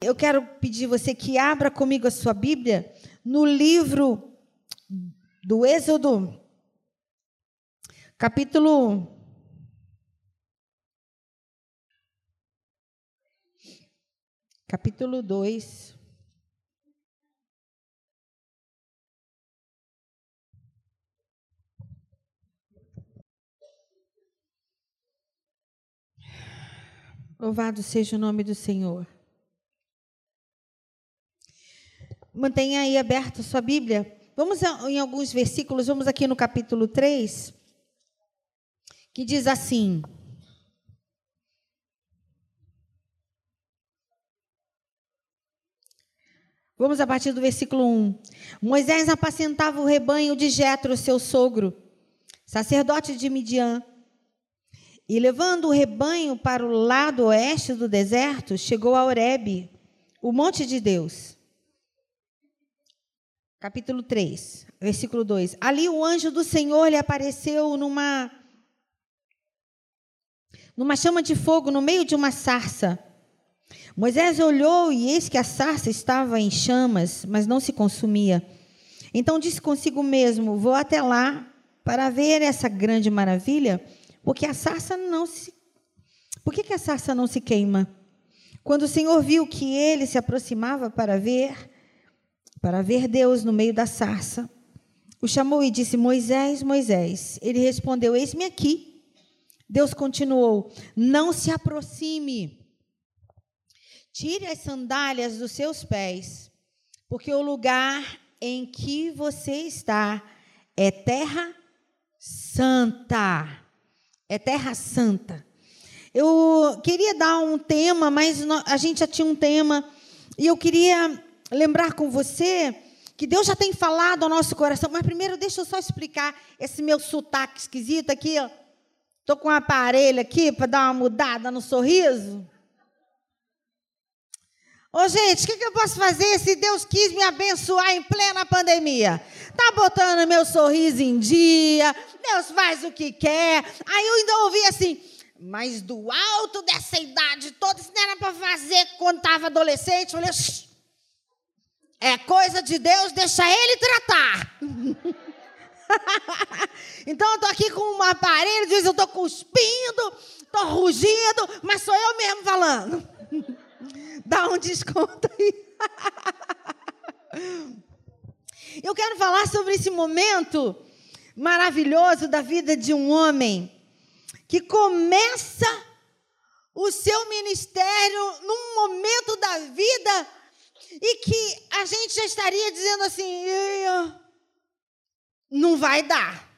Eu quero pedir você que abra comigo a sua Bíblia no livro do Êxodo, capítulo capítulo 2. Louvado seja o nome do Senhor. Mantenha aí aberta sua Bíblia. Vamos em alguns versículos, vamos aqui no capítulo 3, que diz assim: Vamos a partir do versículo 1. Moisés apacentava o rebanho de Jetro, seu sogro, sacerdote de Midian. E levando o rebanho para o lado oeste do deserto, chegou a Horebe, o monte de Deus. Capítulo 3, versículo 2. Ali o anjo do Senhor lhe apareceu numa numa chama de fogo no meio de uma sarça. Moisés olhou e eis que a sarça estava em chamas, mas não se consumia. Então disse consigo mesmo: Vou até lá para ver essa grande maravilha, porque a sarça não se Por que, que a sarça não se queima? Quando o Senhor viu que ele se aproximava para ver, para ver Deus no meio da sarça, o chamou e disse: Moisés, Moisés. Ele respondeu: Eis-me aqui. Deus continuou: Não se aproxime Tire as sandálias dos seus pés, porque o lugar em que você está é terra santa. É terra santa. Eu queria dar um tema, mas a gente já tinha um tema, e eu queria lembrar com você que Deus já tem falado ao nosso coração, mas primeiro deixa eu só explicar esse meu sotaque esquisito aqui, ó. Tô com um aparelho aqui para dar uma mudada no sorriso. Ô, gente, o que, que, eu posso fazer se Deus quis me abençoar em plena pandemia? Tá botando meu sorriso em dia, Deus faz o que quer. Aí eu ainda ouvi assim, mas do alto dessa idade toda, isso não era para fazer quando estava adolescente. Eu falei, é coisa de Deus, deixa ele tratar. então eu estou aqui com um aparelho, diz eu estou cuspindo, estou rugindo, mas sou eu mesmo falando. Dá um desconto aí. Eu quero falar sobre esse momento maravilhoso da vida de um homem que começa o seu ministério num momento da vida e que a gente já estaria dizendo assim: não vai dar.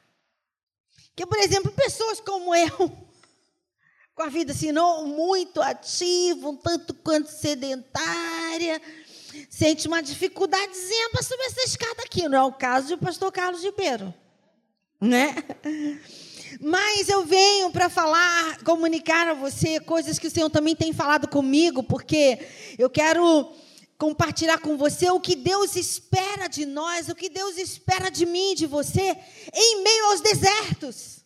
Que, por exemplo, pessoas como eu, com a vida assim, não muito ativa, um tanto quanto sedentária, sente uma dificuldadezinha para subir essa escada aqui. Não é o caso do pastor Carlos Ribeiro, né? Mas eu venho para falar, comunicar a você coisas que o Senhor também tem falado comigo, porque eu quero compartilhar com você o que Deus espera de nós, o que Deus espera de mim, de você, em meio aos desertos.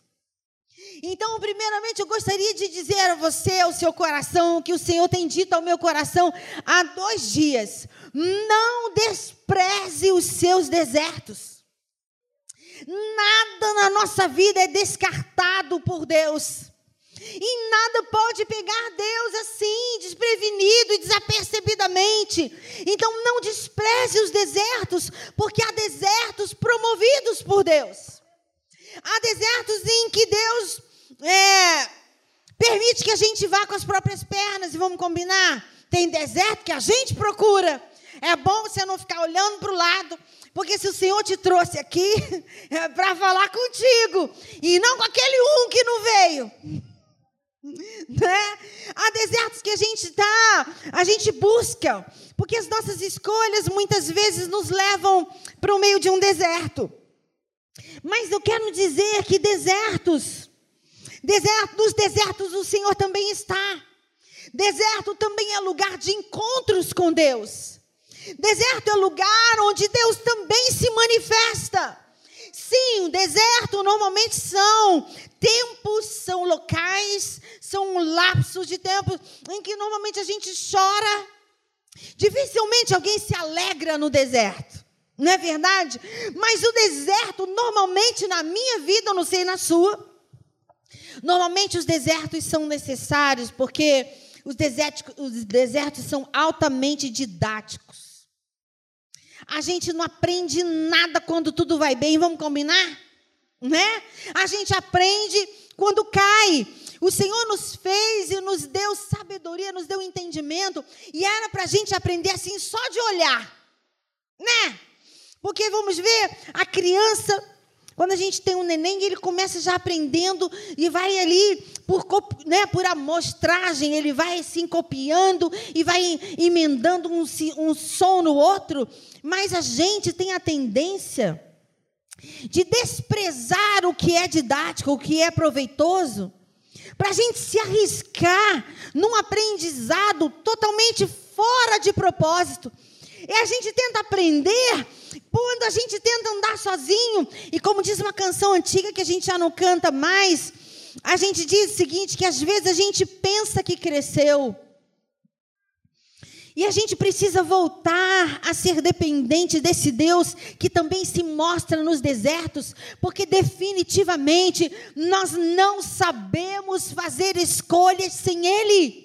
Então, primeiramente, eu gostaria de dizer a você, ao seu coração, que o Senhor tem dito ao meu coração há dois dias: não despreze os seus desertos. Nada na nossa vida é descartado por Deus. E nada pode pegar Deus assim, desprevenido e desapercebidamente. Então não despreze os desertos, porque há desertos promovidos por Deus. Há desertos em que Deus é, permite que a gente vá com as próprias pernas e vamos combinar. Tem deserto que a gente procura. É bom você não ficar olhando para o lado, porque se o Senhor te trouxe aqui é para falar contigo e não com aquele um que não veio. Né? Há desertos que a gente está, a gente busca, porque as nossas escolhas muitas vezes nos levam para o meio de um deserto. Mas eu quero dizer que desertos, deserto, nos desertos o Senhor também está. Deserto também é lugar de encontros com Deus. Deserto é lugar onde Deus também se manifesta. Sim, deserto normalmente são tempos, são locais, são lapsos de tempo em que normalmente a gente chora, Dificilmente alguém se alegra no deserto. Não é verdade? Mas o deserto, normalmente na minha vida, eu não sei na sua, normalmente os desertos são necessários, porque os desertos, os desertos são altamente didáticos. A gente não aprende nada quando tudo vai bem, vamos combinar? Né? A gente aprende quando cai. O Senhor nos fez e nos deu sabedoria, nos deu entendimento, e era para a gente aprender assim só de olhar, né? Porque vamos ver, a criança, quando a gente tem um neném, ele começa já aprendendo e vai ali por, né, por amostragem, ele vai assim copiando e vai emendando um, um som no outro. Mas a gente tem a tendência de desprezar o que é didático, o que é proveitoso, para a gente se arriscar num aprendizado totalmente fora de propósito. E a gente tenta aprender quando a gente tenta andar sozinho. E como diz uma canção antiga que a gente já não canta mais, a gente diz o seguinte: que às vezes a gente pensa que cresceu. E a gente precisa voltar a ser dependente desse Deus que também se mostra nos desertos, porque definitivamente nós não sabemos fazer escolhas sem Ele.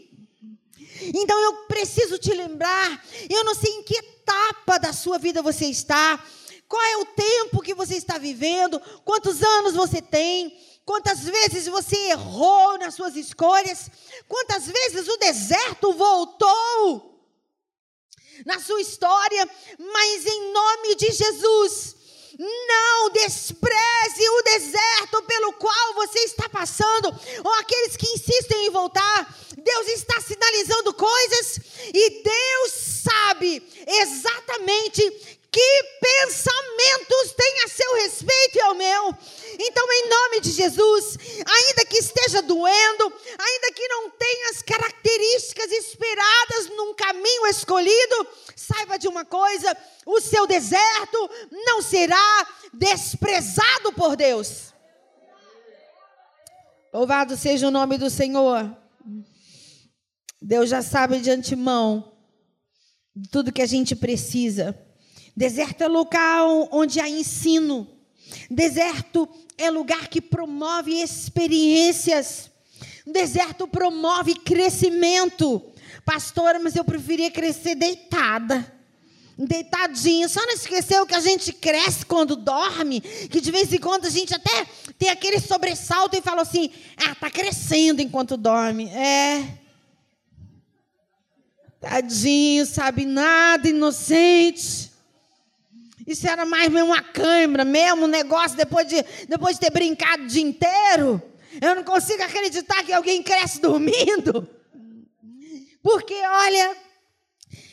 Então eu preciso te lembrar, eu não sei em que etapa da sua vida você está, qual é o tempo que você está vivendo, quantos anos você tem, quantas vezes você errou nas suas escolhas, quantas vezes o deserto voltou na sua história, mas em nome de Jesus, não despreze o deserto pelo qual você está passando, ou aqueles que insistem em voltar. Deus está sinalizando coisas e Deus sabe exatamente que pensamentos tem a seu respeito e ao meu. Então, em nome de Jesus, ainda que esteja doendo, ainda que não tenha as características esperadas num caminho escolhido, saiba de uma coisa: o seu deserto não será desprezado por Deus. Louvado seja o nome do Senhor. Deus já sabe de antemão tudo que a gente precisa. Deserto é local onde há ensino. Deserto é lugar que promove experiências. Deserto promove crescimento. Pastora, mas eu preferia crescer deitada. Deitadinha. Só não esqueceu que a gente cresce quando dorme, que de vez em quando a gente até tem aquele sobressalto e fala assim: "Ah, tá crescendo enquanto dorme". É. Tadinho, sabe nada, inocente. Isso era mais mesmo uma câimbra, mesmo um negócio depois de, depois de ter brincado o dia inteiro. Eu não consigo acreditar que alguém cresce dormindo. Porque, olha,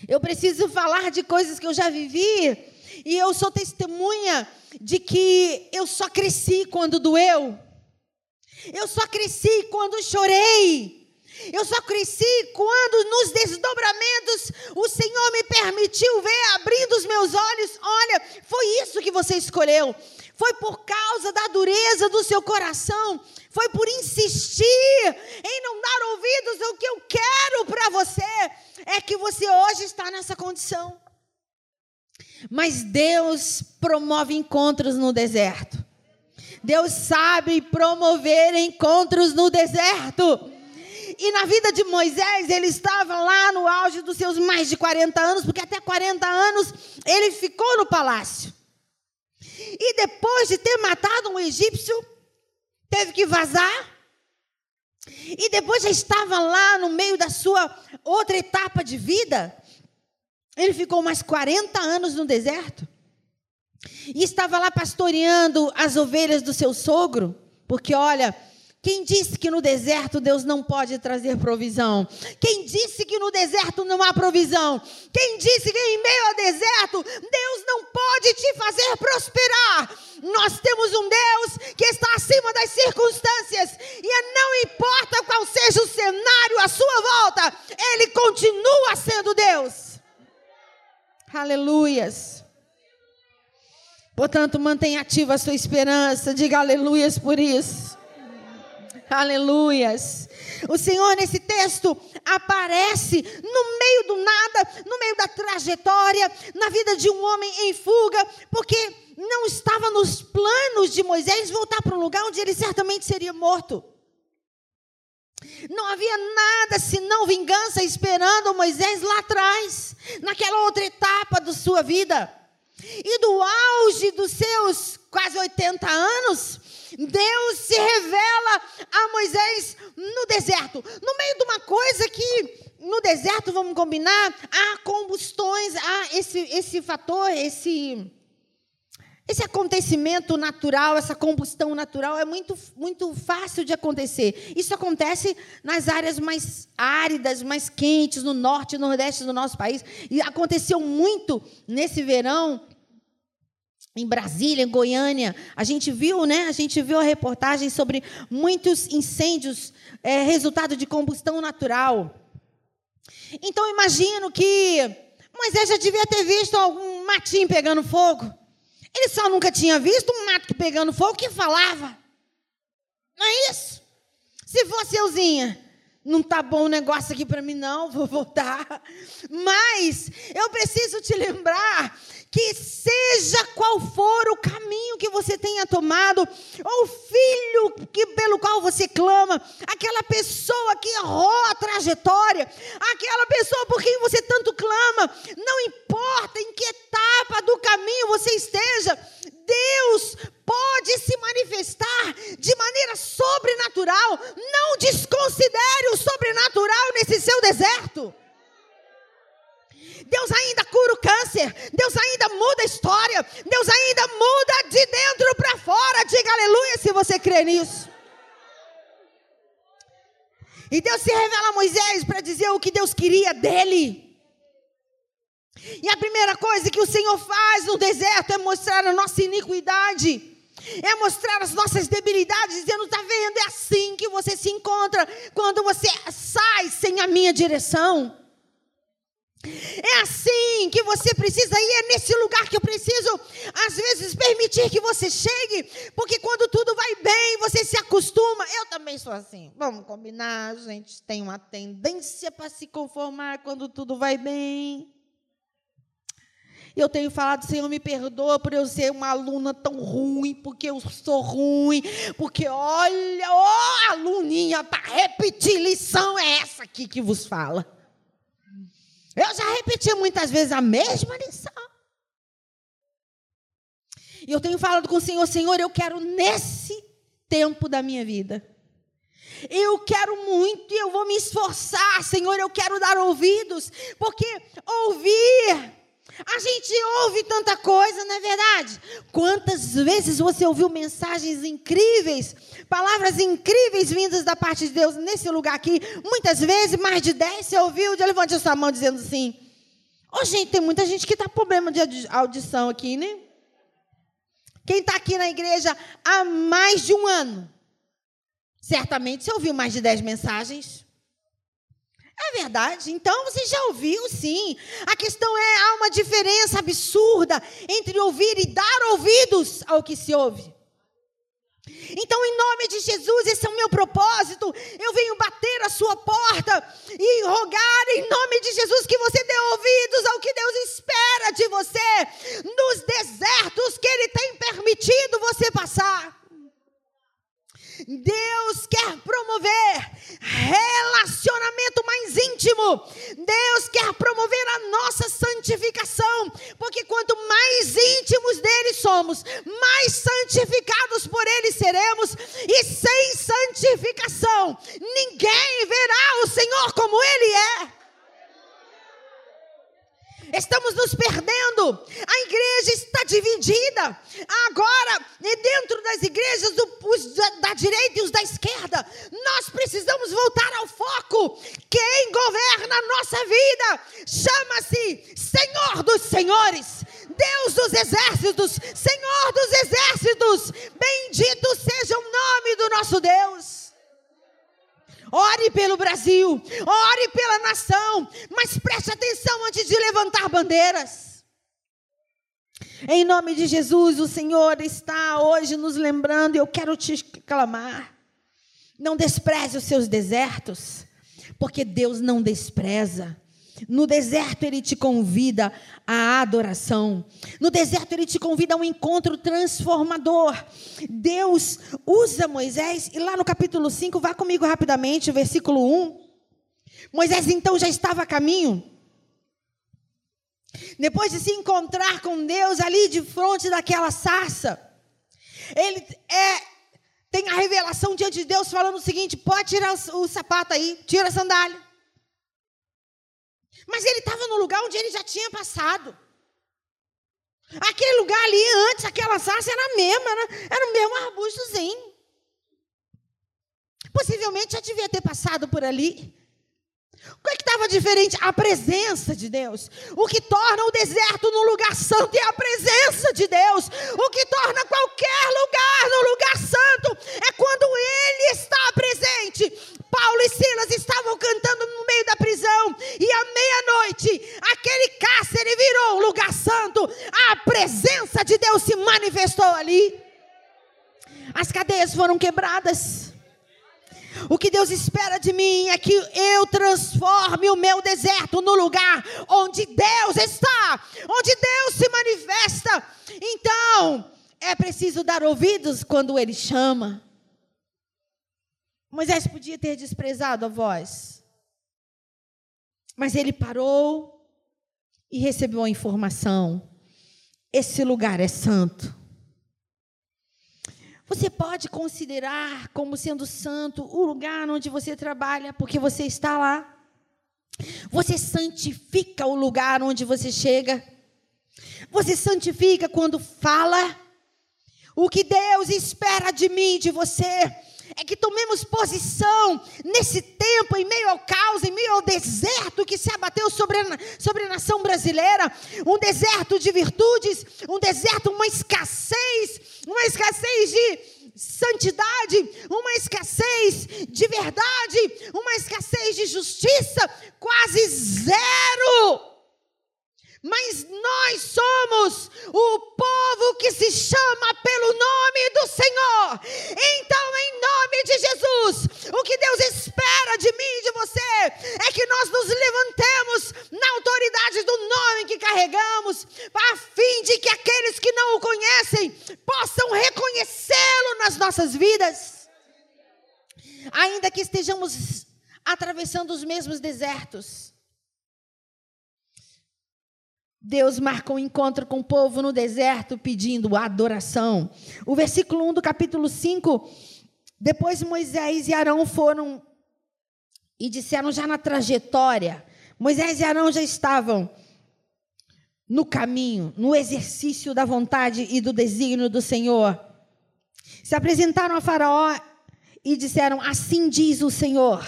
eu preciso falar de coisas que eu já vivi. E eu sou testemunha de que eu só cresci quando doeu. Eu só cresci quando chorei. Eu só cresci quando nos desdobramentos o Senhor me permitiu ver, abrindo os meus olhos. Olha, foi isso que você escolheu. Foi por causa da dureza do seu coração. Foi por insistir em não dar ouvidos ao que eu quero para você. É que você hoje está nessa condição. Mas Deus promove encontros no deserto. Deus sabe promover encontros no deserto. E na vida de Moisés, ele estava lá no auge dos seus mais de 40 anos, porque até 40 anos ele ficou no palácio. E depois de ter matado um egípcio, teve que vazar. E depois já estava lá no meio da sua outra etapa de vida. Ele ficou mais 40 anos no deserto. E estava lá pastoreando as ovelhas do seu sogro. Porque, olha, quem disse que no deserto Deus não pode trazer provisão? Quem disse que no deserto não há provisão? Quem disse que em meio ao deserto Deus não pode te fazer prosperar? Nós temos um Deus que está acima das circunstâncias e não importa qual seja o cenário à sua volta, Ele continua sendo Deus. Aleluias. Portanto, mantenha ativa a sua esperança, diga aleluias por isso. Aleluias. O Senhor, nesse texto, aparece no meio do nada, no meio da trajetória, na vida de um homem em fuga, porque não estava nos planos de Moisés voltar para um lugar onde ele certamente seria morto. Não havia nada senão vingança esperando Moisés lá atrás, naquela outra etapa da sua vida. E do auge dos seus quase 80 anos, Deus se revela a Moisés no deserto, no meio de uma coisa que no deserto, vamos combinar, há combustões, há esse, esse fator, esse esse acontecimento natural, essa combustão natural é muito, muito fácil de acontecer. Isso acontece nas áreas mais áridas, mais quentes, no norte e nordeste do nosso país. E aconteceu muito nesse verão em Brasília, em Goiânia. A gente viu, né? A gente viu a reportagem sobre muitos incêndios, é, resultado de combustão natural. Então imagino que Moisés já devia ter visto algum matinho pegando fogo. Ele só nunca tinha visto um mato pegando fogo que falava. Não é isso? Se fosse euzinha, não tá bom o negócio aqui para mim não, vou voltar. Mas eu preciso te lembrar que seja qual for o caminho que você tenha tomado, ou o filho que, pelo qual você clama, aquela pessoa que errou a trajetória, aquela pessoa por quem você tanto clama, não importa em que etapa do caminho você esteja, Deus pode se manifestar de maneira sobrenatural. Não desconsidere o sobrenatural nesse seu deserto. Deus ainda cura o câncer, Deus ainda muda a história, Deus ainda muda de dentro para fora. Diga aleluia se você crê nisso. E Deus se revela a Moisés para dizer o que Deus queria dele. E a primeira coisa que o Senhor faz no deserto é mostrar a nossa iniquidade. É mostrar as nossas debilidades, dizendo: está vendo? É assim que você se encontra quando você sai sem a minha direção. É assim que você precisa ir, é nesse lugar que eu preciso, às vezes, permitir que você chegue, porque quando tudo vai bem, você se acostuma. Eu também sou assim. Vamos combinar, a gente tem uma tendência para se conformar quando tudo vai bem. Eu tenho falado, Senhor, me perdoa por eu ser uma aluna tão ruim, porque eu sou ruim, porque olha, ó, oh, aluninha, para repetir lição é essa aqui que vos fala. Eu já repeti muitas vezes a mesma lição. E eu tenho falado com o Senhor, Senhor, eu quero nesse tempo da minha vida. Eu quero muito e eu vou me esforçar, Senhor, eu quero dar ouvidos, porque ouvir a gente ouve tanta coisa, não é verdade? Quantas vezes você ouviu mensagens incríveis, palavras incríveis vindas da parte de Deus nesse lugar aqui? Muitas vezes, mais de dez, você ouviu, levante a sua mão dizendo assim. Ô, oh, gente, tem muita gente que está com problema de audição aqui, né? Quem está aqui na igreja há mais de um ano, certamente você ouviu mais de dez mensagens. É verdade. Então você já ouviu, sim. A questão é: há uma diferença absurda entre ouvir e dar ouvidos ao que se ouve. Então, em nome de Jesus, esse é o meu propósito. Eu venho bater a sua porta e rogar em nome de Jesus que você dê ouvidos ao que Deus espera de você nos desertos que Ele tem permitido você passar. Deus quer promover relacionamento mais íntimo. Deus quer promover a nossa santificação, porque quanto mais íntimos dele somos, mais santificados por ele seremos, e sem santificação, ninguém verá o Senhor como ele é. Estamos nos perdendo. A igreja está dividida. Agora, dentro das igrejas, os da direita e os da esquerda, nós precisamos voltar ao foco. Quem governa a nossa vida chama-se Senhor dos Senhores, Deus dos exércitos, Senhor dos exércitos. Bendito seja o nome do nosso Deus. Ore pelo Brasil, ore pela nação, mas preste atenção antes de levantar bandeiras. Em nome de Jesus, o Senhor está hoje nos lembrando, e eu quero te clamar. Não despreze os seus desertos, porque Deus não despreza. No deserto ele te convida à adoração. No deserto ele te convida a um encontro transformador. Deus usa Moisés, e lá no capítulo 5, vá comigo rapidamente, versículo 1. Moisés então já estava a caminho. Depois de se encontrar com Deus ali de frente daquela sarça, ele é tem a revelação diante de Deus falando o seguinte: pode tirar o, sapato aí, tira a sandália. Mas ele estava no lugar onde ele já tinha passado. Aquele lugar ali antes, aquela sarça era a mesma, era, era o mesmo arbustozinho. Possivelmente já devia ter passado por ali. O que é estava diferente? A presença de Deus. O que torna o deserto no lugar santo é a presença de Deus. O que torna qualquer O que Deus espera de mim é que eu transforme o meu deserto no lugar onde Deus está, onde Deus se manifesta. Então, é preciso dar ouvidos quando Ele chama. Moisés podia ter desprezado a voz, mas ele parou e recebeu a informação: esse lugar é santo. Você pode considerar como sendo santo o lugar onde você trabalha, porque você está lá. Você santifica o lugar onde você chega. Você santifica quando fala. O que Deus espera de mim, de você, é que tomemos posição nesse tempo, em meio ao caos, em meio ao deserto que se abateu sobre a, sobre a nação brasileira um deserto de virtudes, um deserto, uma escassez, uma escassez de santidade, uma escassez de verdade, uma escassez de justiça, quase zero. Mas nós somos o povo que se chama pelo nome do Senhor. Então, em nome de Jesus, o que Deus espera de mim e de você é que nós nos levantemos na autoridade do nome que carregamos, a fim de que aqueles que não o conhecem possam reconhecê-lo nas nossas vidas. Ainda que estejamos atravessando os mesmos desertos, Deus marca um encontro com o povo no deserto pedindo adoração. O versículo 1 do capítulo 5, depois Moisés e Arão foram e disseram já na trajetória, Moisés e Arão já estavam no caminho, no exercício da vontade e do desígnio do Senhor. Se apresentaram a Faraó e disseram: Assim diz o Senhor,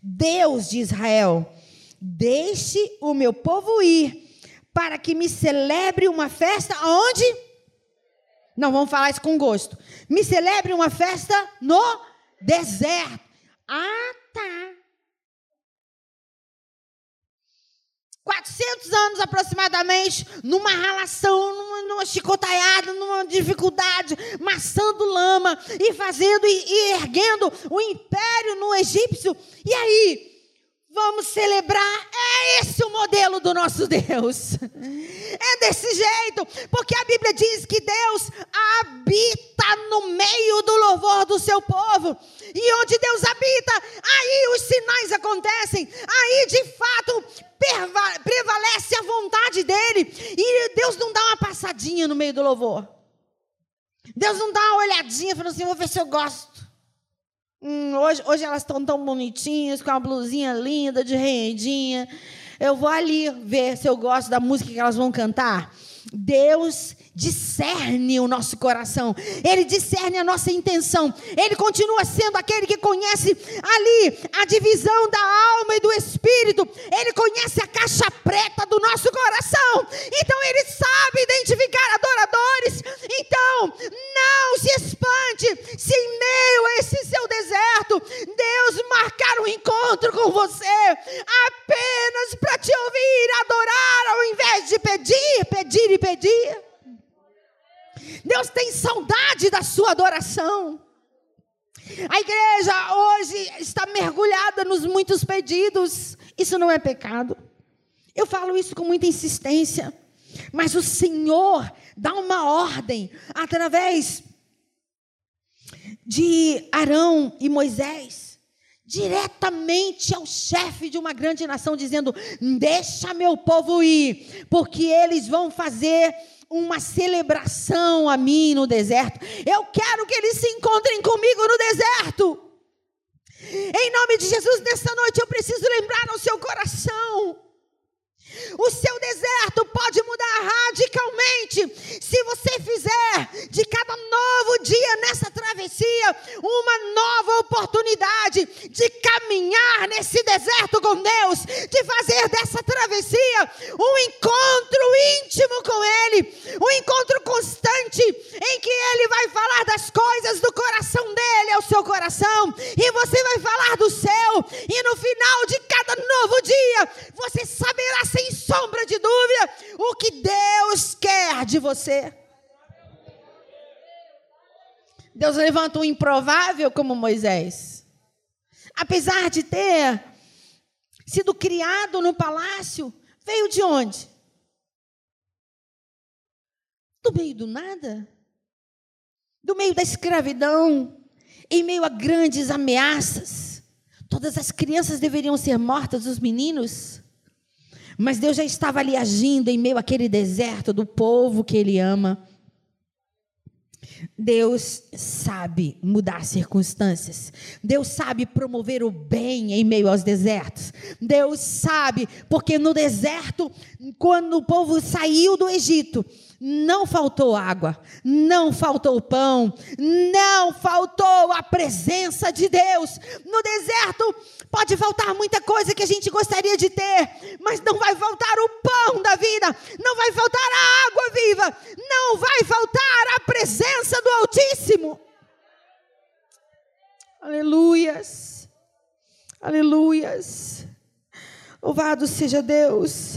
Deus de Israel: Deixe o meu povo ir para que me celebre uma festa onde? Não, vamos falar isso com gosto. Me celebre uma festa no deserto. Ah, tá. 400 anos aproximadamente, numa relação, numa, numa chicotaiada, numa dificuldade, maçando lama e fazendo e, e erguendo o império no egípcio. E aí, Vamos celebrar. É esse o modelo do nosso Deus. É desse jeito, porque a Bíblia diz que Deus habita no meio do louvor do seu povo. E onde Deus habita, aí os sinais acontecem. Aí de fato prevalece a vontade dele. E Deus não dá uma passadinha no meio do louvor. Deus não dá uma olhadinha falando assim: vou ver se eu gosto. Hum, hoje, hoje elas estão tão bonitinhas, com uma blusinha linda, de rendinha. Eu vou ali ver se eu gosto da música que elas vão cantar. Deus discerne o nosso coração, Ele discerne a nossa intenção, Ele continua sendo aquele que conhece ali a divisão da alma e do espírito, Ele conhece a caixa preta do nosso coração, então Ele sabe identificar adoradores. Então, não se espante se em meio a esse seu deserto, Deus marcar um encontro com você, apenas para te ouvir, adorar, ao invés de pedir, pedir e pedir. Deus tem saudade da sua adoração. A igreja hoje está mergulhada nos muitos pedidos. Isso não é pecado. Eu falo isso com muita insistência. Mas o Senhor dá uma ordem através de Arão e Moisés, diretamente ao chefe de uma grande nação, dizendo: Deixa meu povo ir, porque eles vão fazer uma celebração a mim no deserto. Eu quero que eles se encontrem comigo no deserto. Em nome de Jesus, nessa noite eu preciso lembrar ao seu coração o seu deserto pode mudar radicalmente. Se você fizer de cada novo dia nessa travessia uma nova oportunidade de caminhar nesse deserto com Deus, de fazer dessa travessia um encontro íntimo com Ele, um encontro constante em que Ele vai falar das coisas do coração dele ao seu coração e você vai falar do céu, e no final de cada novo dia você saberá sem sem sombra de dúvida o que Deus quer de você. Deus levanta um improvável como Moisés. Apesar de ter sido criado no palácio, veio de onde? Do meio do nada? Do meio da escravidão, em meio a grandes ameaças. Todas as crianças deveriam ser mortas, os meninos. Mas Deus já estava ali agindo em meio àquele deserto do povo que Ele ama. Deus sabe mudar circunstâncias. Deus sabe promover o bem em meio aos desertos. Deus sabe, porque no deserto, quando o povo saiu do Egito, não faltou água, não faltou pão, não faltou a presença de Deus. No deserto pode faltar muita coisa que a gente gostaria de ter, mas não vai faltar o pão da vida, não vai faltar a água viva, não vai faltar a presença do Altíssimo. Aleluias, aleluias. Louvado seja Deus.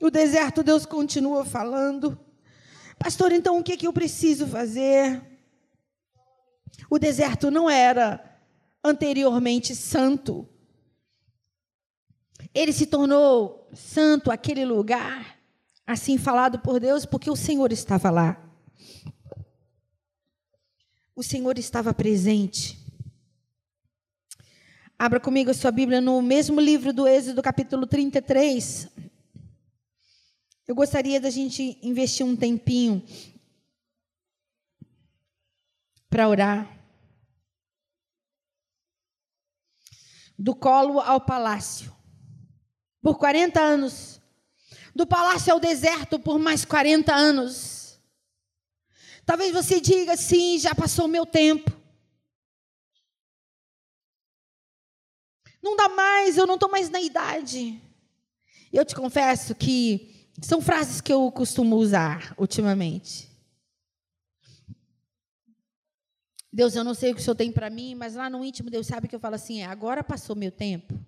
O deserto, Deus continua falando. Pastor, então o que, é que eu preciso fazer? O deserto não era anteriormente santo. Ele se tornou santo aquele lugar, assim falado por Deus, porque o Senhor estava lá. O Senhor estava presente. Abra comigo a sua Bíblia no mesmo livro do Êxodo, capítulo 33. Eu gostaria da gente investir um tempinho para orar. Do colo ao palácio. Por 40 anos. Do palácio ao deserto por mais 40 anos. Talvez você diga, sim, já passou meu tempo. Não dá mais, eu não estou mais na idade. Eu te confesso que são frases que eu costumo usar ultimamente. Deus, eu não sei o que o Senhor tem para mim, mas lá no íntimo Deus sabe que eu falo assim: é, agora passou meu tempo.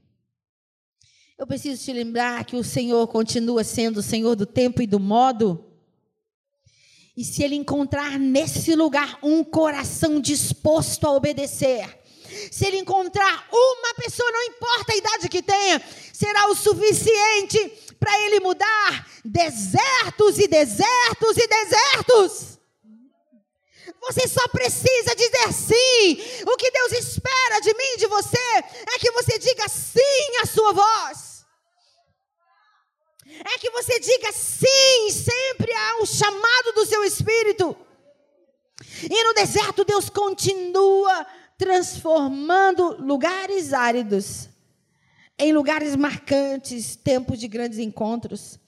Eu preciso te lembrar que o Senhor continua sendo o Senhor do tempo e do modo. E se Ele encontrar nesse lugar um coração disposto a obedecer, se Ele encontrar uma pessoa, não importa a idade que tenha, será o suficiente para ele mudar desertos e desertos e desertos. Você só precisa dizer sim. O que Deus espera de mim de você é que você diga sim à sua voz. É que você diga sim sempre ao chamado do seu espírito. E no deserto Deus continua transformando lugares áridos em lugares marcantes, tempos de grandes encontros.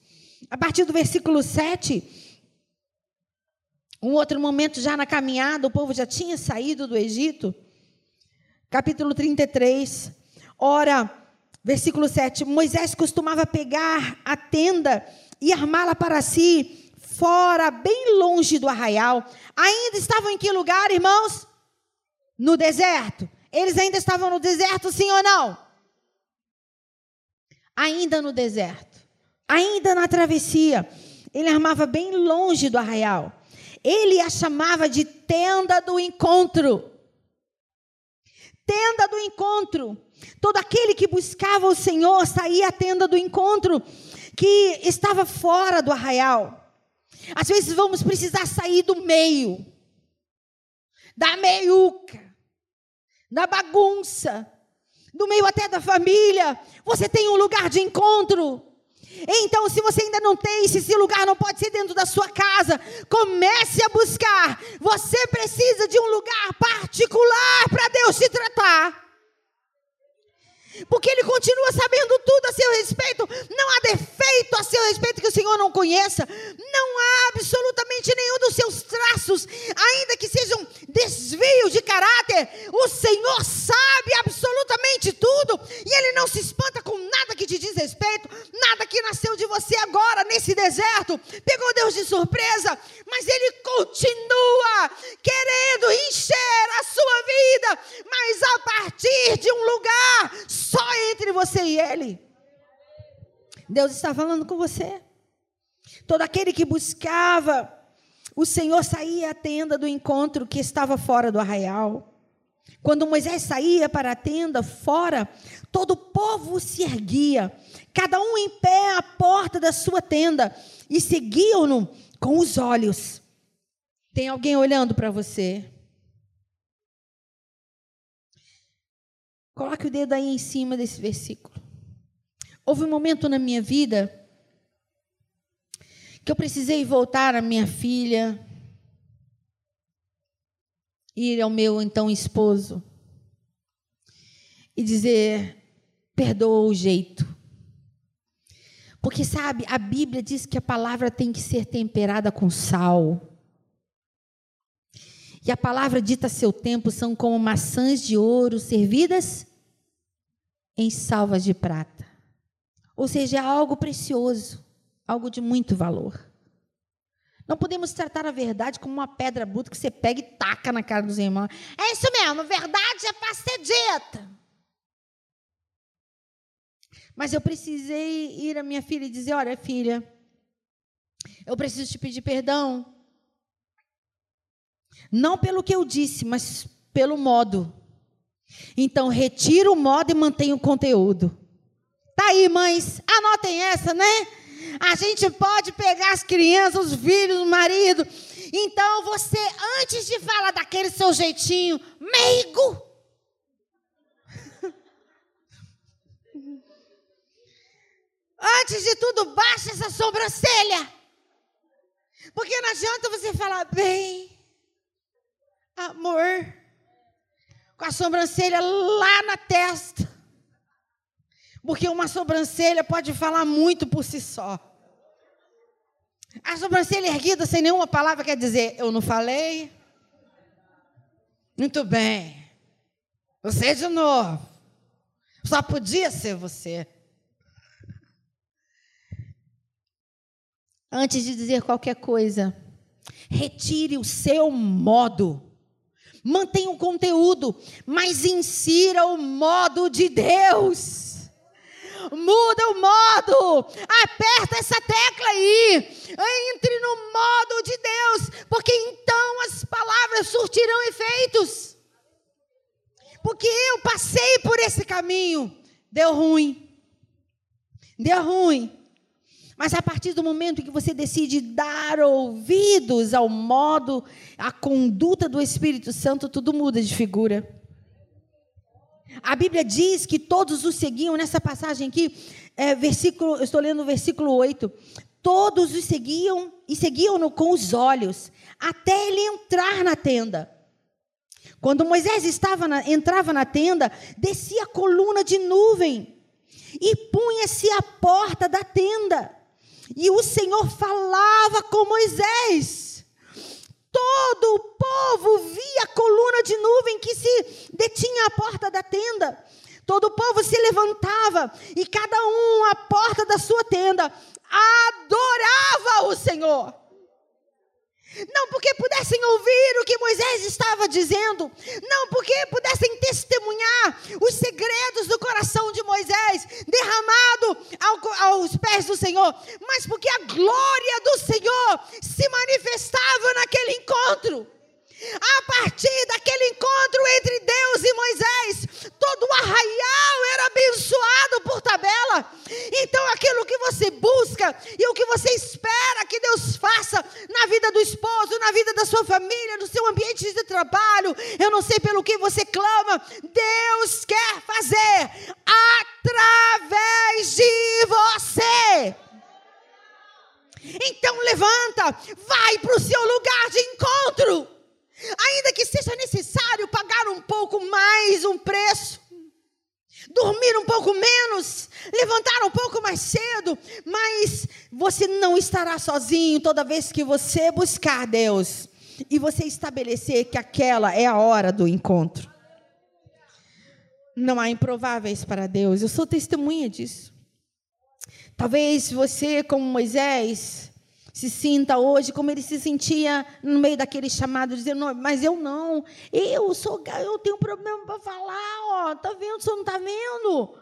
A partir do versículo 7, um outro momento já na caminhada, o povo já tinha saído do Egito. Capítulo 33. Ora, versículo 7, Moisés costumava pegar a tenda e armá-la para si, fora, bem longe do arraial. Ainda estavam em que lugar, irmãos? No deserto. Eles ainda estavam no deserto, sim ou não? Ainda no deserto, ainda na travessia. Ele armava bem longe do arraial. Ele a chamava de tenda do encontro. tenda do encontro. Todo aquele que buscava o Senhor saía à tenda do encontro, que estava fora do arraial. Às vezes vamos precisar sair do meio, da meiuca, da bagunça, do meio até da família. Você tem um lugar de encontro. Então, se você ainda não tem, se esse lugar não pode ser dentro da sua casa, comece a buscar. Você precisa de um lugar particular para Deus te tratar. Porque Ele continua sabendo tudo a seu respeito. Não há defeito a seu respeito que o Senhor não conheça. Não há absolutamente nenhum dos seus traços, ainda que sejam desvios de caráter. O Senhor sabe absolutamente tudo. E Ele não se espanta com nada que te diz respeito. Nada que nasceu de você agora, nesse deserto. Pegou Deus de surpresa. Mas Ele continua querendo encher a sua vida. Mas a partir de um lugar só entre você e Ele. Deus está falando com você. Todo aquele que buscava o Senhor saía à tenda do encontro que estava fora do arraial. Quando Moisés saía para a tenda fora, todo o povo se erguia, cada um em pé à porta da sua tenda, e seguiam-no com os olhos. Tem alguém olhando para você? Coloque o dedo aí em cima desse versículo. Houve um momento na minha vida que eu precisei voltar à minha filha, ir ao meu então esposo e dizer: perdoa o jeito. Porque, sabe, a Bíblia diz que a palavra tem que ser temperada com sal. E a palavra dita a seu tempo são como maçãs de ouro servidas em salvas de prata. Ou seja, é algo precioso, algo de muito valor. Não podemos tratar a verdade como uma pedra bruta que você pega e taca na cara dos irmãos. É isso mesmo, verdade é para ser dita. Mas eu precisei ir à minha filha e dizer: olha, filha, eu preciso te pedir perdão. Não pelo que eu disse, mas pelo modo. Então, retira o modo e mantém o conteúdo. Tá aí, mães, anotem essa, né? A gente pode pegar as crianças, os filhos, o marido. Então, você, antes de falar daquele seu jeitinho meigo, antes de tudo, baixa essa sobrancelha. Porque não adianta você falar bem, amor com a sobrancelha lá na testa. Porque uma sobrancelha pode falar muito por si só. A sobrancelha erguida sem nenhuma palavra quer dizer: eu não falei. Muito bem. Você de novo. Só podia ser você. Antes de dizer qualquer coisa, retire o seu modo mantenha o conteúdo, mas insira o modo de Deus. Muda o modo, aperta essa tecla aí, entre no modo de Deus, porque então as palavras surtirão efeitos. Porque eu passei por esse caminho, deu ruim, deu ruim. Mas a partir do momento que você decide dar ouvidos ao modo, à conduta do Espírito Santo, tudo muda de figura. A Bíblia diz que todos o seguiam, nessa passagem aqui, é, versículo, eu estou lendo o versículo 8. Todos o seguiam e seguiam-no com os olhos, até ele entrar na tenda. Quando Moisés estava na, entrava na tenda, descia a coluna de nuvem e punha-se à porta da tenda. E o Senhor falava com Moisés. Todo o povo via a coluna de nuvem que se detinha à porta da tenda. Todo o povo se levantava e cada um à porta da sua tenda adorava o Senhor. Não porque pudessem ouvir o que Moisés estava dizendo, não porque pudessem testemunhar os segredos do coração de Moisés derramado ao, aos pés do Senhor, mas porque a glória do Senhor se manifestava naquele encontro. A partir daquele encontro entre Deus e Moisés, todo o arraial era abençoado por tabela. Então, aquilo que você busca e o que você espera que Deus faça na vida do esposo, na vida da sua família, no seu ambiente de trabalho, eu não sei pelo que você clama, Deus quer fazer através de você. Então levanta, vai para o seu lugar de encontro. Ainda que seja necessário pagar um pouco mais um preço, dormir um pouco menos, levantar um pouco mais cedo, mas você não estará sozinho toda vez que você buscar Deus e você estabelecer que aquela é a hora do encontro. Não há improváveis para Deus, eu sou testemunha disso. Talvez você, como Moisés, se sinta hoje como ele se sentia no meio daquele chamado, dizendo, mas eu não, eu sou, eu tenho problema para falar, ó, tá vendo, o senhor não está vendo?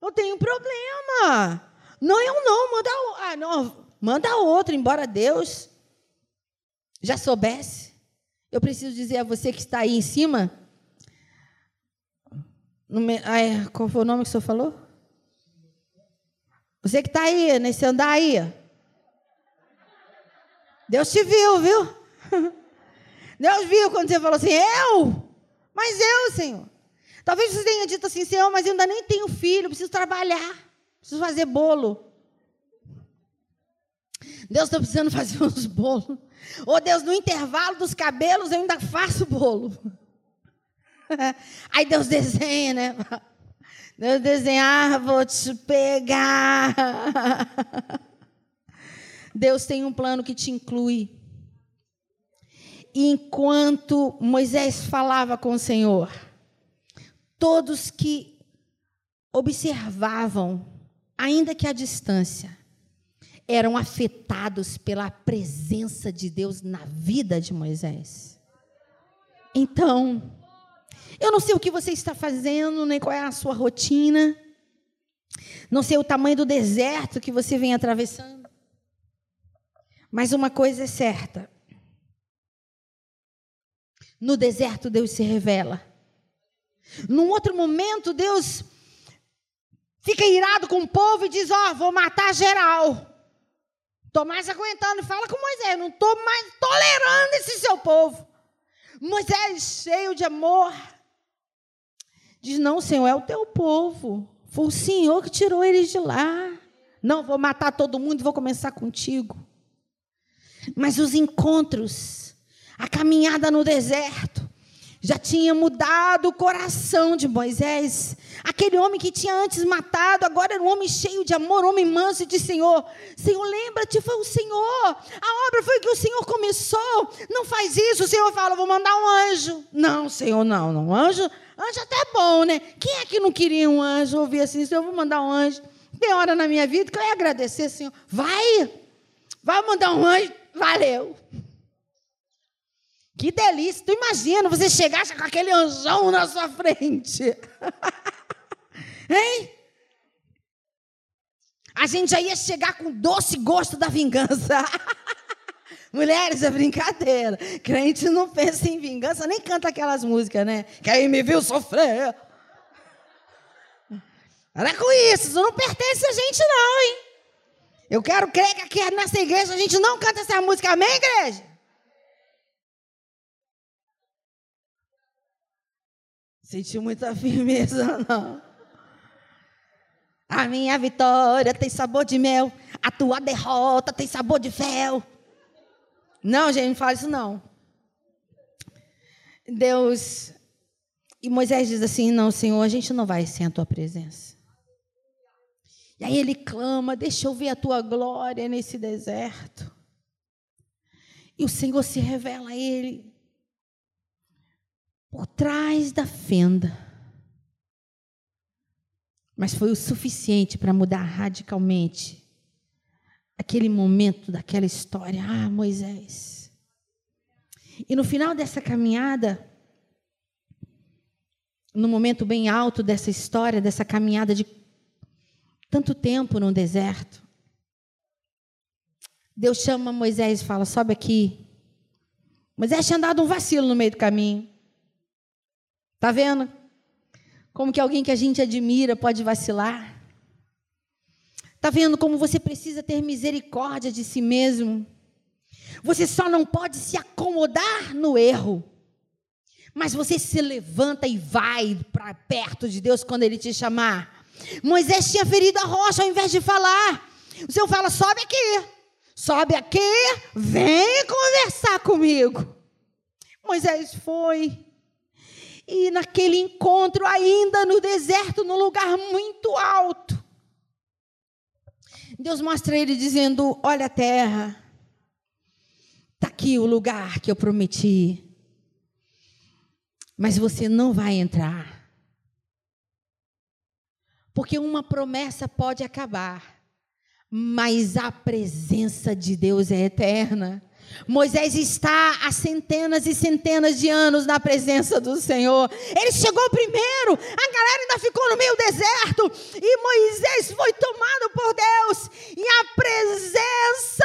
Eu tenho problema. Não, eu não, manda, ah, não, manda outro, embora Deus já soubesse. Eu preciso dizer a você que está aí em cima, no, ai, qual foi o nome que o senhor falou? Você que está aí, nesse andar aí, Deus te viu, viu? Deus viu quando você falou assim, eu? Mas eu, Senhor. Talvez você tenha dito assim, Senhor, mas eu ainda nem tenho filho, preciso trabalhar, preciso fazer bolo. Deus está precisando fazer uns bolos. Ou Deus, no intervalo dos cabelos, eu ainda faço bolo. Aí Deus desenha, né? Deus desenha, ah, vou te pegar. Deus tem um plano que te inclui. E enquanto Moisés falava com o Senhor, todos que observavam, ainda que à distância, eram afetados pela presença de Deus na vida de Moisés. Então, eu não sei o que você está fazendo, nem qual é a sua rotina, não sei o tamanho do deserto que você vem atravessando. Mas uma coisa é certa: no deserto Deus se revela. Num outro momento, Deus fica irado com o povo e diz: Ó, oh, vou matar geral. Mais aguentando. Fala com Moisés, não estou mais tolerando esse seu povo. Moisés, cheio de amor, diz: Não, Senhor, é o teu povo. Foi o Senhor que tirou eles de lá. Não, vou matar todo mundo e vou começar contigo. Mas os encontros, a caminhada no deserto, já tinha mudado o coração de Moisés. Aquele homem que tinha antes matado, agora era um homem cheio de amor, homem manso de Senhor. Senhor, lembra-te, foi o Senhor. A obra foi que o Senhor começou. Não faz isso. O Senhor fala, vou mandar um anjo. Não, Senhor, não, não. Anjo, anjo até é bom, né? Quem é que não queria um anjo? Ouvir assim, Senhor, vou mandar um anjo. Tem hora na minha vida que eu ia agradecer, Senhor. Vai, vai mandar um anjo. Valeu. Que delícia. Tu imagina você chegar com aquele anjão na sua frente. hein? A gente já ia chegar com doce gosto da vingança. Mulheres, é brincadeira. Crente não pensa em vingança, nem canta aquelas músicas, né? Que aí me viu sofrer. Para com isso, isso não pertence a gente, não, hein? Eu quero crer que aqui nessa igreja a gente não canta essa música, amém, igreja? Senti muita firmeza, não. A minha vitória tem sabor de mel, a tua derrota tem sabor de fel. Não, gente, não fala isso não. Deus e Moisés diz assim: Não, Senhor, a gente não vai sem a tua presença. E aí ele clama: Deixa eu ver a tua glória nesse deserto. E o Senhor se revela a ele por trás da fenda. Mas foi o suficiente para mudar radicalmente aquele momento daquela história. Ah, Moisés. E no final dessa caminhada, no momento bem alto dessa história, dessa caminhada de tanto tempo no deserto. Deus chama Moisés e fala: sobe aqui. Moisés tinha dado um vacilo no meio do caminho. Tá vendo? Como que alguém que a gente admira pode vacilar? Está vendo como você precisa ter misericórdia de si mesmo? Você só não pode se acomodar no erro. Mas você se levanta e vai para perto de Deus quando Ele te chamar. Moisés tinha ferido a rocha ao invés de falar. O Senhor fala: sobe aqui, sobe aqui, vem conversar comigo. Moisés foi. E naquele encontro, ainda no deserto, num lugar muito alto, Deus mostra ele dizendo: Olha a terra, está aqui o lugar que eu prometi, mas você não vai entrar. Porque uma promessa pode acabar, mas a presença de Deus é eterna. Moisés está há centenas e centenas de anos na presença do Senhor. Ele chegou primeiro, a galera ainda ficou no meio do deserto, e Moisés foi tomado por Deus, e a presença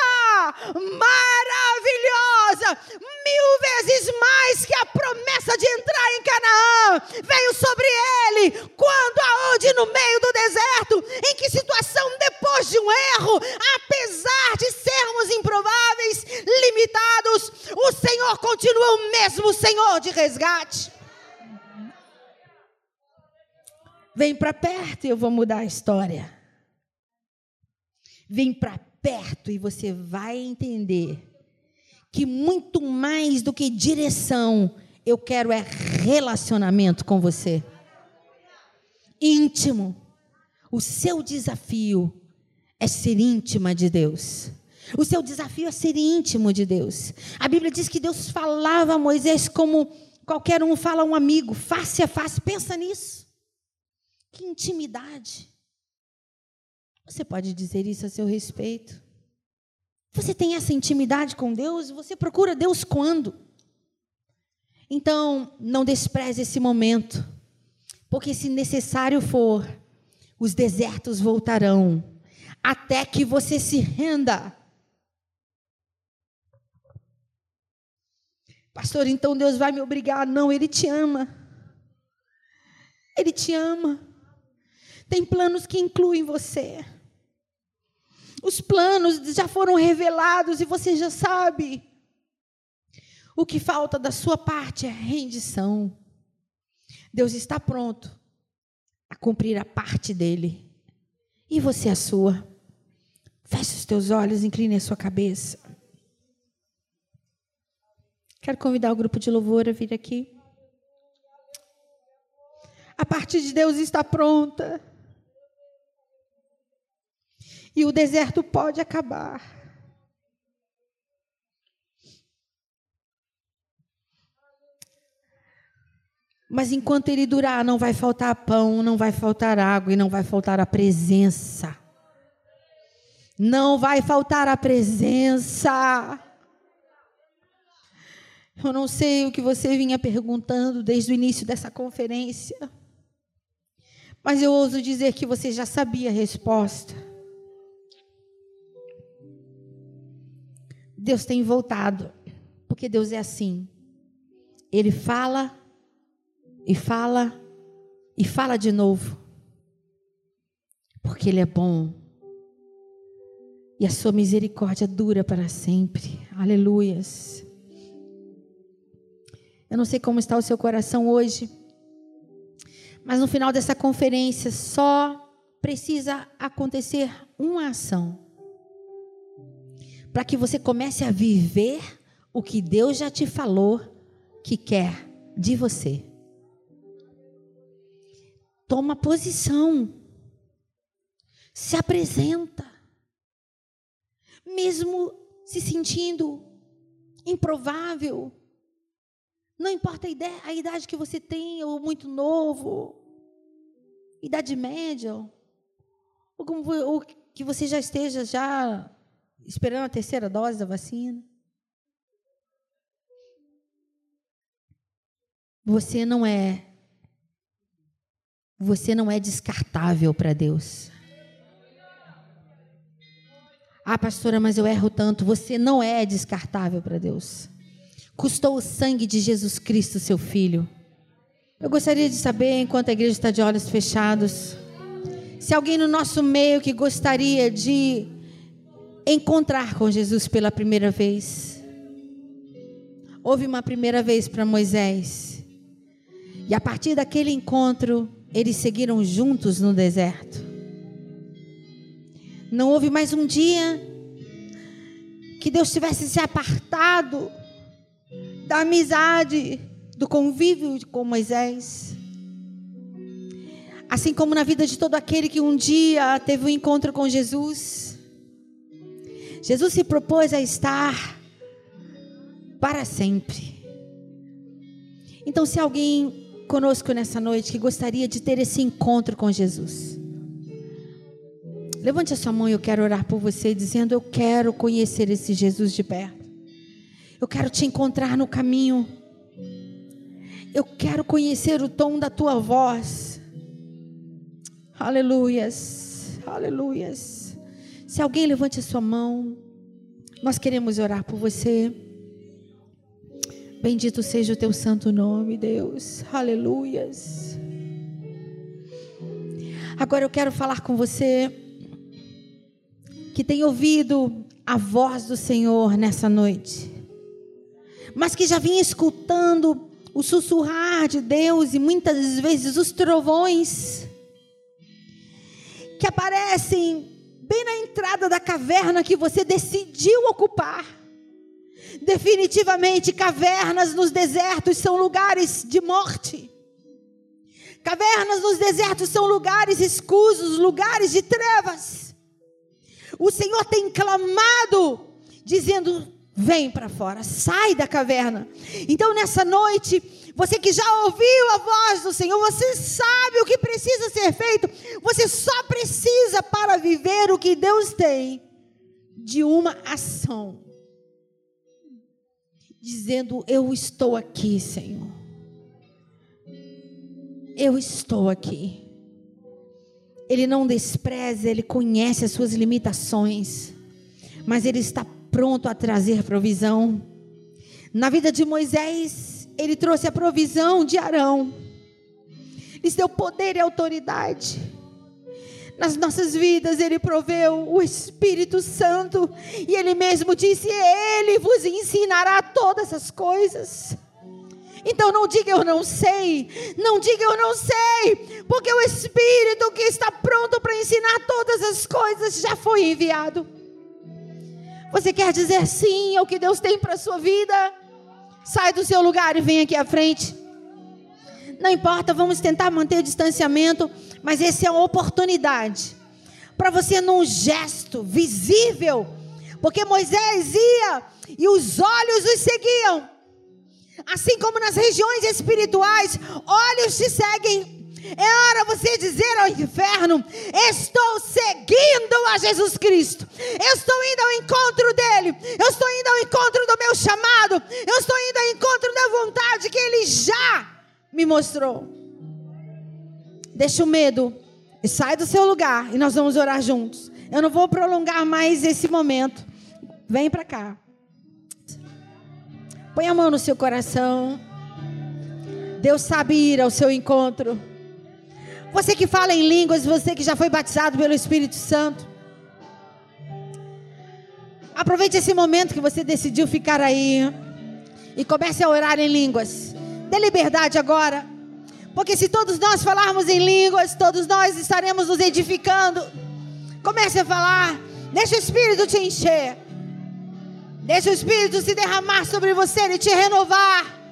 maravilhosa, mil vezes mais que a promessa de entrar em Canaã, veio sobre ele. Quando, aonde? No meio do deserto. Em que situação? Depois de um erro, apesar de sermos improváveis, limitados, o Senhor continua o mesmo Senhor de resgate. Vem para perto e eu vou mudar a história. Vem para perto e você vai entender que muito mais do que direção, eu quero é relacionamento com você. Íntimo. O seu desafio é ser íntima de Deus. O seu desafio é ser íntimo de Deus. A Bíblia diz que Deus falava a Moisés como qualquer um fala a um amigo, face a face. Pensa nisso. Que intimidade. Você pode dizer isso a seu respeito? Você tem essa intimidade com Deus? Você procura Deus quando? Então, não despreze esse momento, porque se necessário for, os desertos voltarão, até que você se renda. Pastor, então Deus vai me obrigar? Não, Ele te ama. Ele te ama. Tem planos que incluem você. Os planos já foram revelados e você já sabe. O que falta da sua parte é rendição. Deus está pronto a cumprir a parte dele. E você a sua. Feche os teus olhos, incline a sua cabeça. Quero convidar o grupo de louvor a vir aqui. A parte de Deus está pronta. E o deserto pode acabar. Mas enquanto ele durar, não vai faltar pão, não vai faltar água e não vai faltar a presença. Não vai faltar a presença. Eu não sei o que você vinha perguntando desde o início dessa conferência, mas eu ouso dizer que você já sabia a resposta. Deus tem voltado, porque Deus é assim. Ele fala e fala e fala de novo, porque Ele é bom e a sua misericórdia dura para sempre. Aleluias. Eu não sei como está o seu coração hoje, mas no final dessa conferência só precisa acontecer uma ação para que você comece a viver o que Deus já te falou que quer de você. Toma posição. Se apresenta. Mesmo se sentindo improvável. Não importa a, ideia, a idade que você tem, ou muito novo, idade média, ou, como, ou que você já esteja já esperando a terceira dose da vacina. Você não é você não é descartável para Deus. Ah, pastora, mas eu erro tanto. Você não é descartável para Deus. Custou o sangue de Jesus Cristo, seu filho. Eu gostaria de saber, enquanto a igreja está de olhos fechados, Se alguém no nosso meio que gostaria de encontrar com Jesus pela primeira vez. Houve uma primeira vez para Moisés. E a partir daquele encontro, eles seguiram juntos no deserto. Não houve mais um dia que Deus tivesse se apartado da amizade, do convívio com Moisés. Assim como na vida de todo aquele que um dia teve um encontro com Jesus, Jesus se propôs a estar para sempre. Então, se alguém conosco nessa noite que gostaria de ter esse encontro com Jesus, levante a sua mão e eu quero orar por você, dizendo: Eu quero conhecer esse Jesus de perto. Eu quero te encontrar no caminho. Eu quero conhecer o tom da tua voz. Aleluias, aleluias. Se alguém levante a sua mão, nós queremos orar por você. Bendito seja o teu santo nome, Deus. Aleluias. Agora eu quero falar com você que tem ouvido a voz do Senhor nessa noite, mas que já vinha escutando o sussurrar de Deus e muitas vezes os trovões que aparecem bem na entrada da caverna que você decidiu ocupar. Definitivamente, cavernas nos desertos são lugares de morte. Cavernas nos desertos são lugares escusos, lugares de trevas. O Senhor tem clamado, dizendo: vem para fora, sai da caverna. Então, nessa noite, você que já ouviu a voz do Senhor, você sabe o que precisa ser feito, você só precisa para viver o que Deus tem de uma ação. Dizendo: Eu estou aqui, Senhor. Eu estou aqui. Ele não despreza, ele conhece as suas limitações, mas ele está pronto a trazer provisão. Na vida de Moisés, ele trouxe a provisão de Arão, lhes deu poder e autoridade. Nas nossas vidas, Ele proveu o Espírito Santo, e Ele mesmo disse: Ele vos ensinará todas as coisas. Então não diga eu não sei, não diga eu não sei, porque o Espírito que está pronto para ensinar todas as coisas já foi enviado. Você quer dizer sim ao que Deus tem para a sua vida? Sai do seu lugar e vem aqui à frente. Não importa, vamos tentar manter o distanciamento, mas essa é uma oportunidade para você num gesto visível, porque Moisés ia e os olhos os seguiam. Assim como nas regiões espirituais, olhos te seguem, é hora você dizer ao inferno: Estou seguindo a Jesus Cristo. Eu estou indo ao encontro dele. Eu estou indo ao encontro do meu chamado. Eu estou indo ao encontro da vontade que ele já me mostrou. Deixa o medo e sai do seu lugar e nós vamos orar juntos. Eu não vou prolongar mais esse momento. Vem para cá. Põe a mão no seu coração. Deus sabe ir ao seu encontro. Você que fala em línguas, você que já foi batizado pelo Espírito Santo. Aproveite esse momento que você decidiu ficar aí e comece a orar em línguas. Dê liberdade agora. Porque se todos nós falarmos em línguas, todos nós estaremos nos edificando. Comece a falar. Deixa o Espírito te encher. Deixa o Espírito se derramar sobre você e te renovar.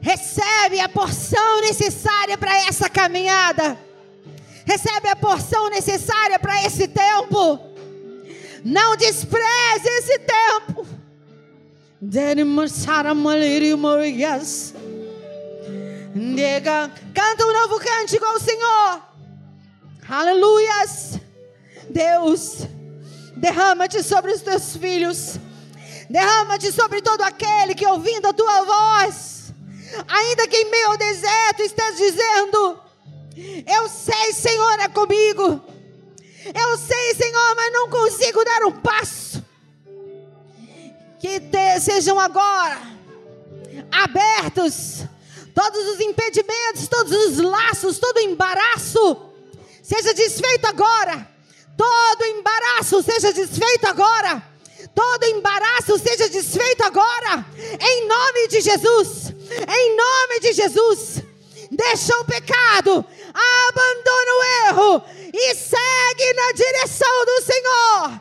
Recebe a porção necessária para essa caminhada. Recebe a porção necessária para esse tempo. Não despreze esse tempo. Canta um novo cântico ao Senhor. Aleluias. Deus, derrama-te sobre os teus filhos. Derrama-te sobre todo aquele que ouvindo a tua voz Ainda que em meio ao deserto esteja dizendo: Eu sei, Senhor, é comigo. Eu sei, Senhor, mas não consigo dar um passo. Que te, sejam agora abertos todos os impedimentos, todos os laços, todo embaraço seja desfeito agora. Todo embaraço seja desfeito agora. Todo embaraço seja desfeito agora. Em nome de Jesus. Em nome de Jesus. Deixa o pecado, abandona o erro e segue na direção do Senhor.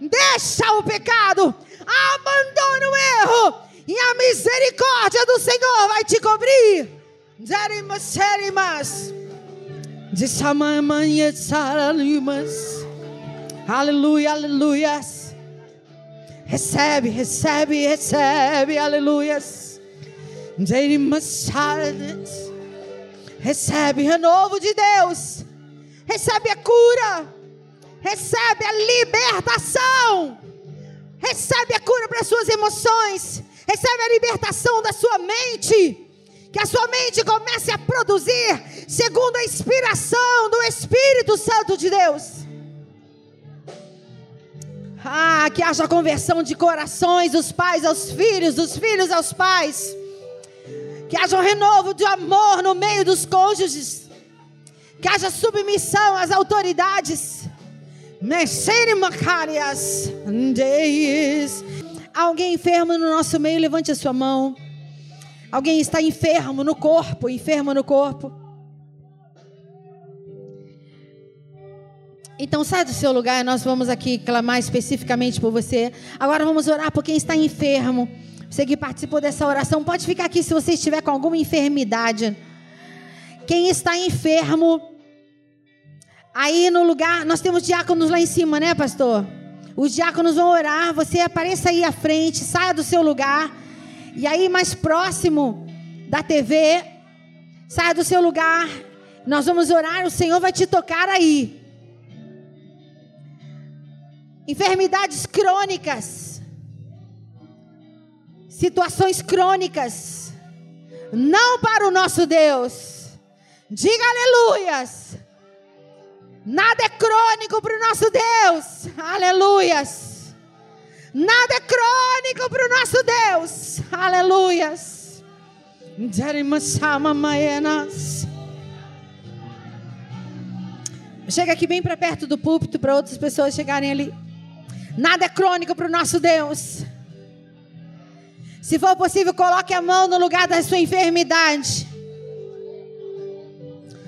Deixa o pecado, abandona o erro e a misericórdia do Senhor vai te cobrir. Aleluia, aleluia. Recebe, recebe, recebe, aleluia. Recebe renovo de Deus. Recebe a cura. Recebe a libertação. Recebe a cura para as suas emoções. Recebe a libertação da sua mente. Que a sua mente comece a produzir segundo a inspiração do Espírito Santo de Deus. Ah, que haja conversão de corações dos pais aos filhos, dos filhos aos pais. Que haja um renovo de amor no meio dos cônjuges. Que haja submissão às autoridades. Alguém enfermo no nosso meio, levante a sua mão. Alguém está enfermo no corpo, enfermo no corpo. Então sai do seu lugar, nós vamos aqui clamar especificamente por você. Agora vamos orar por quem está enfermo. Você que participou dessa oração, pode ficar aqui se você estiver com alguma enfermidade. Quem está enfermo, aí no lugar, nós temos diáconos lá em cima, né, pastor? Os diáconos vão orar, você apareça aí à frente, saia do seu lugar. E aí mais próximo da TV, saia do seu lugar. Nós vamos orar, o Senhor vai te tocar aí enfermidades crônicas, situações crônicas, não para o nosso Deus. Diga aleluias. Nada é crônico para o nosso Deus. Aleluias. Nada é crônico para o nosso Deus. Aleluias. Chega aqui bem para perto do púlpito para outras pessoas chegarem ali. Nada é crônico para o nosso Deus. Se for possível, coloque a mão no lugar da sua enfermidade.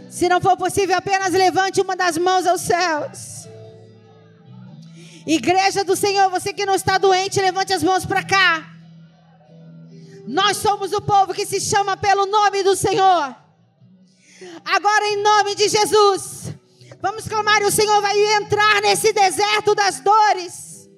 Se não for possível, apenas levante uma das mãos aos céus. Igreja do Senhor, você que não está doente, levante as mãos para cá. Nós somos o povo que se chama pelo nome do Senhor. Agora, em nome de Jesus, vamos clamar: o Senhor vai entrar nesse deserto das dores.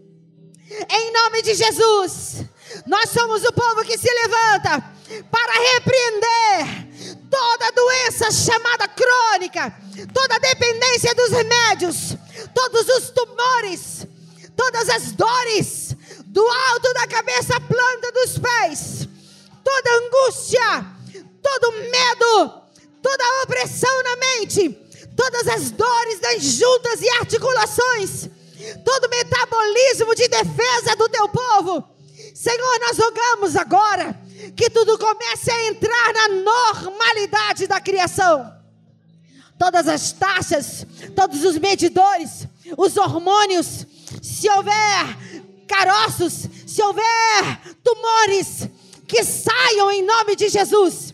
Em nome de Jesus, nós somos o povo que se levanta para repreender toda doença chamada crônica, toda dependência dos remédios, todos os tumores, todas as dores do alto da cabeça à planta dos pés, toda angústia, todo medo, toda opressão na mente, todas as dores das juntas e articulações todo metabolismo de defesa do teu povo. Senhor, nós rogamos agora que tudo comece a entrar na normalidade da criação. Todas as taxas, todos os medidores, os hormônios, se houver caroços, se houver tumores, que saiam em nome de Jesus.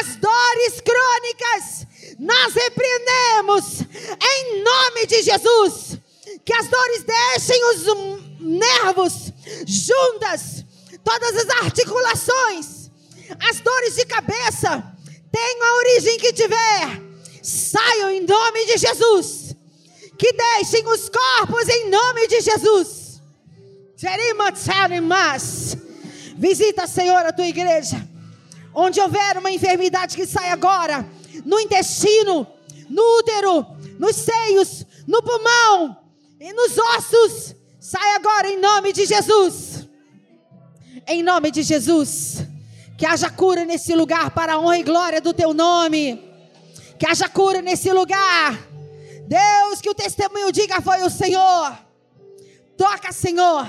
As dores crônicas, nós repreendemos em nome de Jesus que as dores deixem os nervos, juntas, todas as articulações, as dores de cabeça, tenham a origem que tiver, saiam em nome de Jesus, que deixem os corpos em nome de Jesus. Visita, Senhor, a tua igreja. Onde houver uma enfermidade que sai agora, no intestino, no útero, nos seios, no pulmão, e nos ossos. Sai agora em nome de Jesus. Em nome de Jesus. Que haja cura nesse lugar para a honra e glória do teu nome. Que haja cura nesse lugar. Deus, que o testemunho diga foi o Senhor. Toca, Senhor.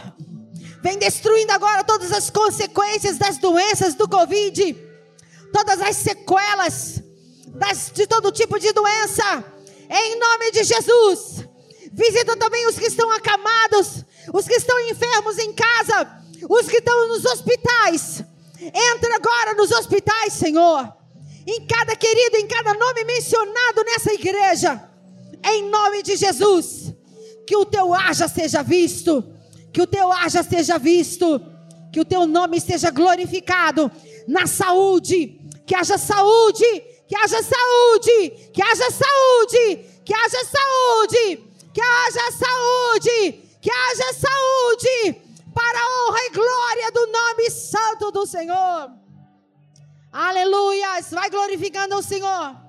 Vem destruindo agora todas as consequências das doenças do Covid. Todas as sequelas das, de todo tipo de doença Em nome de Jesus. Visita também os que estão acamados, os que estão enfermos em casa, os que estão nos hospitais. Entra agora nos hospitais, Senhor. Em cada querido, em cada nome mencionado nessa igreja. Em nome de Jesus. Que o teu haja seja visto. Que o teu haja seja visto. Que o teu nome seja glorificado na saúde. Que haja saúde. Que haja saúde. Que haja saúde. Que haja saúde. Que haja saúde. Que haja saúde para a honra e glória do nome santo do Senhor. Aleluias. Vai glorificando o Senhor.